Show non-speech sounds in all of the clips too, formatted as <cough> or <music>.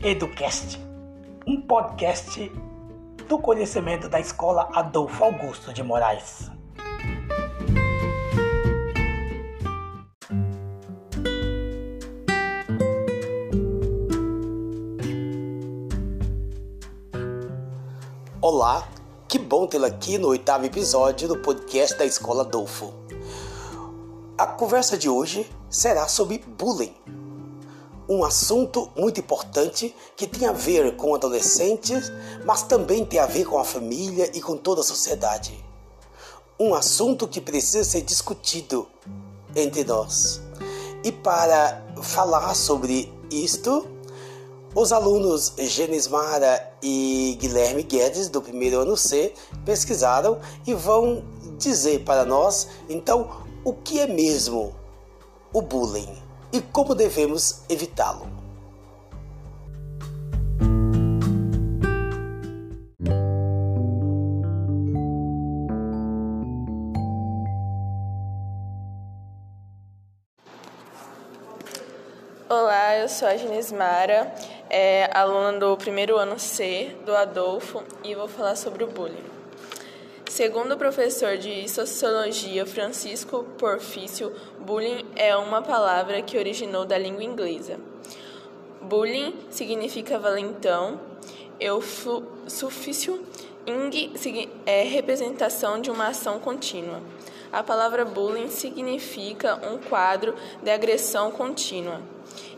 Educast, um podcast do conhecimento da Escola Adolfo Augusto de Moraes. Olá, que bom tê-lo aqui no oitavo episódio do podcast da Escola Adolfo. A conversa de hoje será sobre bullying um assunto muito importante que tem a ver com adolescentes, mas também tem a ver com a família e com toda a sociedade. Um assunto que precisa ser discutido entre nós. E para falar sobre isto, os alunos Genismara e Guilherme Guedes, do primeiro ano C, pesquisaram e vão dizer para nós, então, o que é mesmo o bullying e como devemos evitá-lo. Olá, eu sou a Genismara, é, aluna do primeiro ano C do Adolfo e vou falar sobre o bullying. Segundo o professor de sociologia Francisco Porfício, bullying é uma palavra que originou da língua inglesa. Bullying significa valentão, eu sufício ing é representação de uma ação contínua. A palavra bullying significa um quadro de agressão contínua,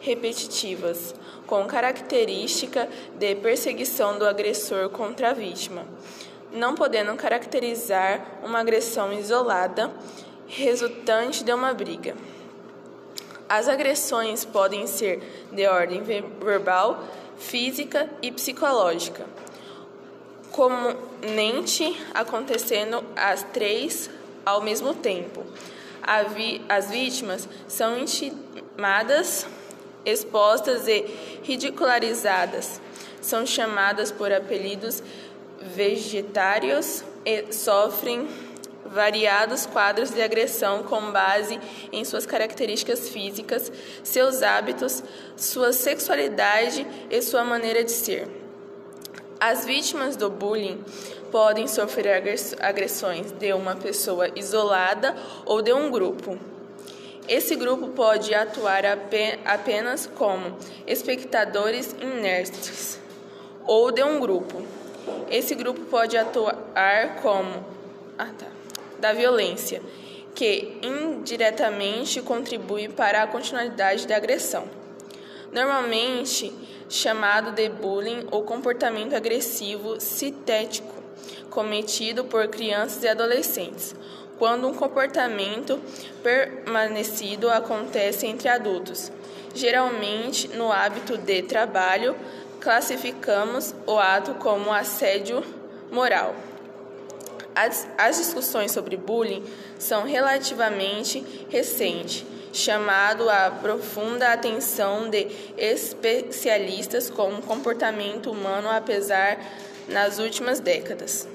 repetitivas, com característica de perseguição do agressor contra a vítima não podendo caracterizar uma agressão isolada resultante de uma briga. As agressões podem ser de ordem verbal, física e psicológica, comumente acontecendo as três ao mesmo tempo. As vítimas são intimadas, expostas e ridicularizadas. São chamadas por apelidos vegetários sofrem variados quadros de agressão com base em suas características físicas, seus hábitos, sua sexualidade e sua maneira de ser. As vítimas do bullying podem sofrer agressões de uma pessoa isolada ou de um grupo. Esse grupo pode atuar apenas como espectadores inertes ou de um grupo esse grupo pode atuar como ah, tá, da violência, que indiretamente contribui para a continuidade da agressão. Normalmente chamado de bullying ou comportamento agressivo sintético, cometido por crianças e adolescentes, quando um comportamento permanecido acontece entre adultos, geralmente no hábito de trabalho, classificamos o ato como assédio moral. As, as discussões sobre bullying são relativamente recentes, chamado a profunda atenção de especialistas como comportamento humano, apesar nas últimas décadas.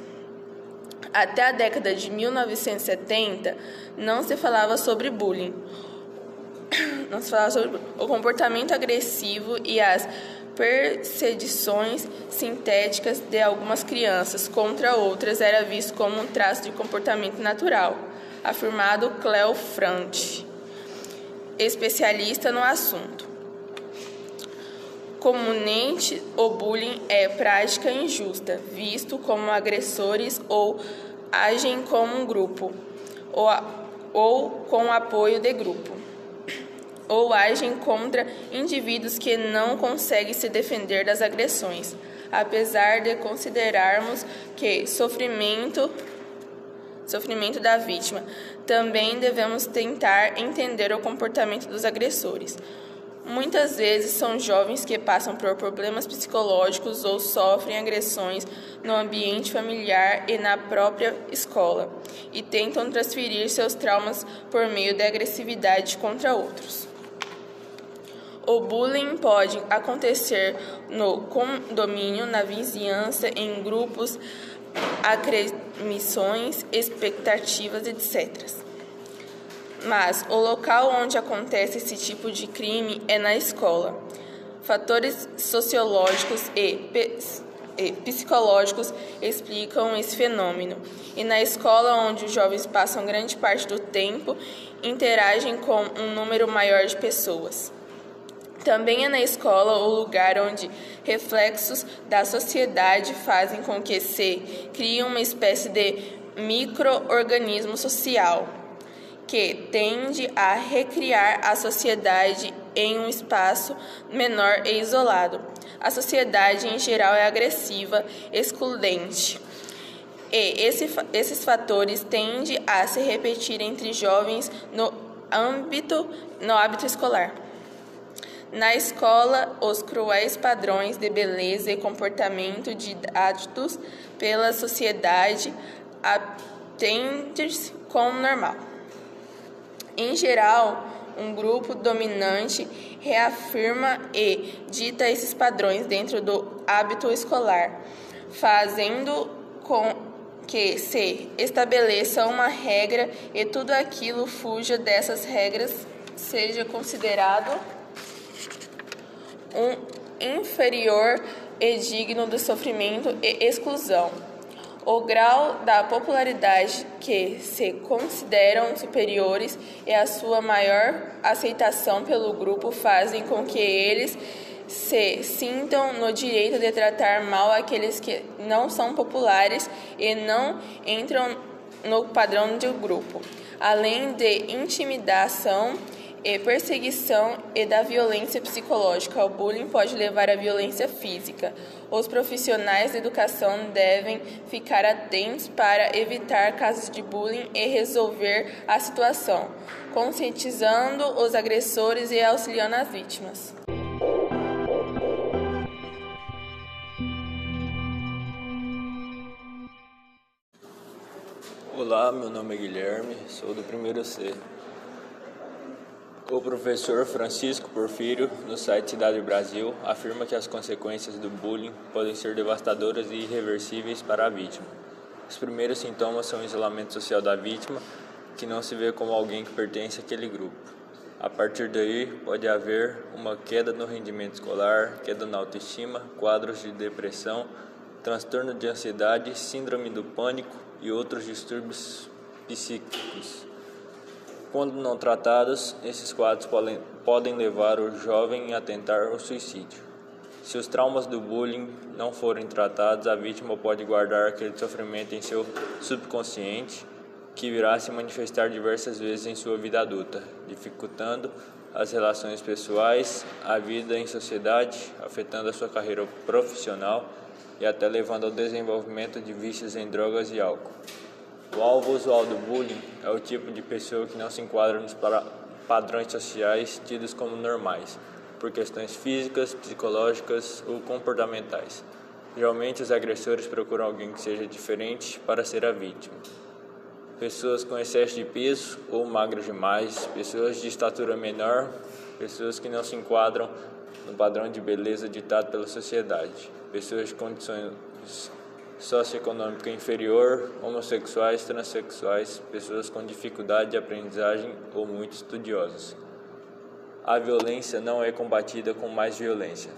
Até a década de 1970, não se falava sobre bullying. <coughs> Não se falava sobre o comportamento agressivo e as perseguições sintéticas de algumas crianças contra outras era visto como um traço de comportamento natural, afirmado Cleo Frant, especialista no assunto. Comumente, o bullying é prática injusta, visto como agressores ou agem como um grupo, ou, ou com apoio de grupo ou agem contra indivíduos que não conseguem se defender das agressões, apesar de considerarmos que sofrimento sofrimento da vítima. Também devemos tentar entender o comportamento dos agressores. Muitas vezes são jovens que passam por problemas psicológicos ou sofrem agressões no ambiente familiar e na própria escola e tentam transferir seus traumas por meio da agressividade contra outros. O bullying pode acontecer no condomínio, na vizinhança, em grupos, acremissões, expectativas, etc. Mas o local onde acontece esse tipo de crime é na escola. Fatores sociológicos e psicológicos explicam esse fenômeno. E na escola, onde os jovens passam grande parte do tempo, interagem com um número maior de pessoas. Também é na escola o lugar onde reflexos da sociedade fazem com que se crie uma espécie de microorganismo social que tende a recriar a sociedade em um espaço menor e isolado. A sociedade em geral é agressiva, excludente. E esse, esses fatores tendem a se repetir entre jovens no âmbito, no hábito escolar. Na escola, os cruéis padrões de beleza e comportamento didados pela sociedade atendem-se como normal. Em geral, um grupo dominante reafirma e dita esses padrões dentro do hábito escolar, fazendo com que se estabeleça uma regra e tudo aquilo fuja dessas regras seja considerado um inferior e digno de sofrimento e exclusão. O grau da popularidade que se consideram superiores e a sua maior aceitação pelo grupo fazem com que eles se sintam no direito de tratar mal aqueles que não são populares e não entram no padrão do grupo, além de intimidação e perseguição e da violência psicológica. O bullying pode levar à violência física. Os profissionais de educação devem ficar atentos para evitar casos de bullying e resolver a situação, conscientizando os agressores e auxiliando as vítimas. Olá, meu nome é Guilherme, sou do primeiro C. O professor Francisco Porfírio, no site Cidade Brasil, afirma que as consequências do bullying podem ser devastadoras e irreversíveis para a vítima. Os primeiros sintomas são o isolamento social da vítima, que não se vê como alguém que pertence àquele grupo. A partir daí, pode haver uma queda no rendimento escolar, queda na autoestima, quadros de depressão, transtorno de ansiedade, síndrome do pânico e outros distúrbios psíquicos. Quando não tratados, esses quadros podem levar o jovem a tentar o suicídio. Se os traumas do bullying não forem tratados, a vítima pode guardar aquele sofrimento em seu subconsciente, que virá se manifestar diversas vezes em sua vida adulta, dificultando as relações pessoais, a vida em sociedade, afetando a sua carreira profissional e até levando ao desenvolvimento de vícios em drogas e álcool. O alvo usual do bullying é o tipo de pessoa que não se enquadra nos padrões sociais tidos como normais, por questões físicas, psicológicas ou comportamentais. Geralmente, os agressores procuram alguém que seja diferente para ser a vítima. Pessoas com excesso de peso ou magras demais, pessoas de estatura menor, pessoas que não se enquadram no padrão de beleza ditado pela sociedade, pessoas de condições socioeconômica inferior, homossexuais, transexuais, pessoas com dificuldade de aprendizagem ou muito estudiosos. A violência não é combatida com mais violência.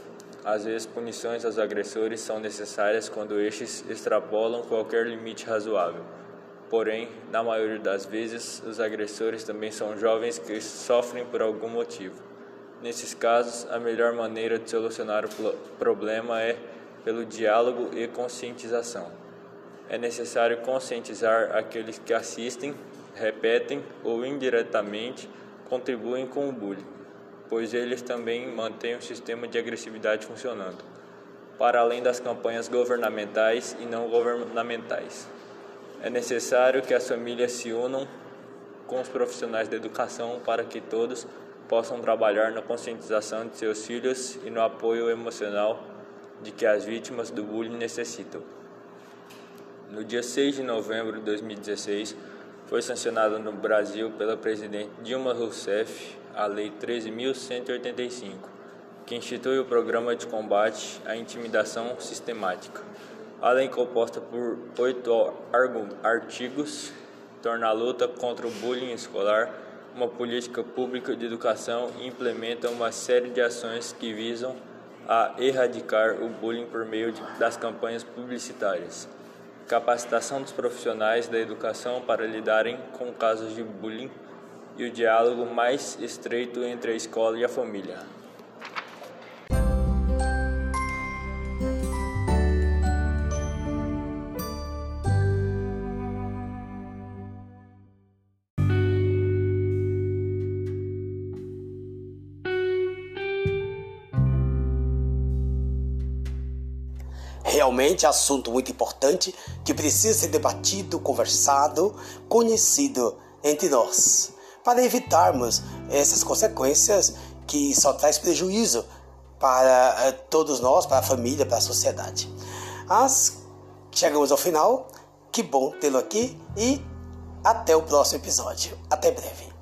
Às vezes, punições aos agressores são necessárias quando estes extrapolam qualquer limite razoável. Porém, na maioria das vezes, os agressores também são jovens que sofrem por algum motivo. Nesses casos, a melhor maneira de solucionar o problema é pelo diálogo e conscientização. É necessário conscientizar aqueles que assistem, repetem ou indiretamente contribuem com o bullying, pois eles também mantêm o sistema de agressividade funcionando, para além das campanhas governamentais e não governamentais. É necessário que as famílias se unam com os profissionais da educação para que todos possam trabalhar na conscientização de seus filhos e no apoio emocional de que as vítimas do bullying necessitam. No dia 6 de novembro de 2016, foi sancionada no Brasil pela presidente Dilma Rousseff a Lei 13.185, que institui o Programa de Combate à Intimidação Sistemática. A lei, composta por oito artigos, torna a luta contra o bullying escolar uma política pública de educação e implementa uma série de ações que visam a erradicar o bullying por meio de, das campanhas publicitárias, capacitação dos profissionais da educação para lidarem com casos de bullying e o diálogo mais estreito entre a escola e a família. Realmente assunto muito importante que precisa ser debatido, conversado, conhecido entre nós, para evitarmos essas consequências que só traz prejuízo para eh, todos nós, para a família, para a sociedade. Mas chegamos ao final. Que bom tê-lo aqui e até o próximo episódio. Até breve.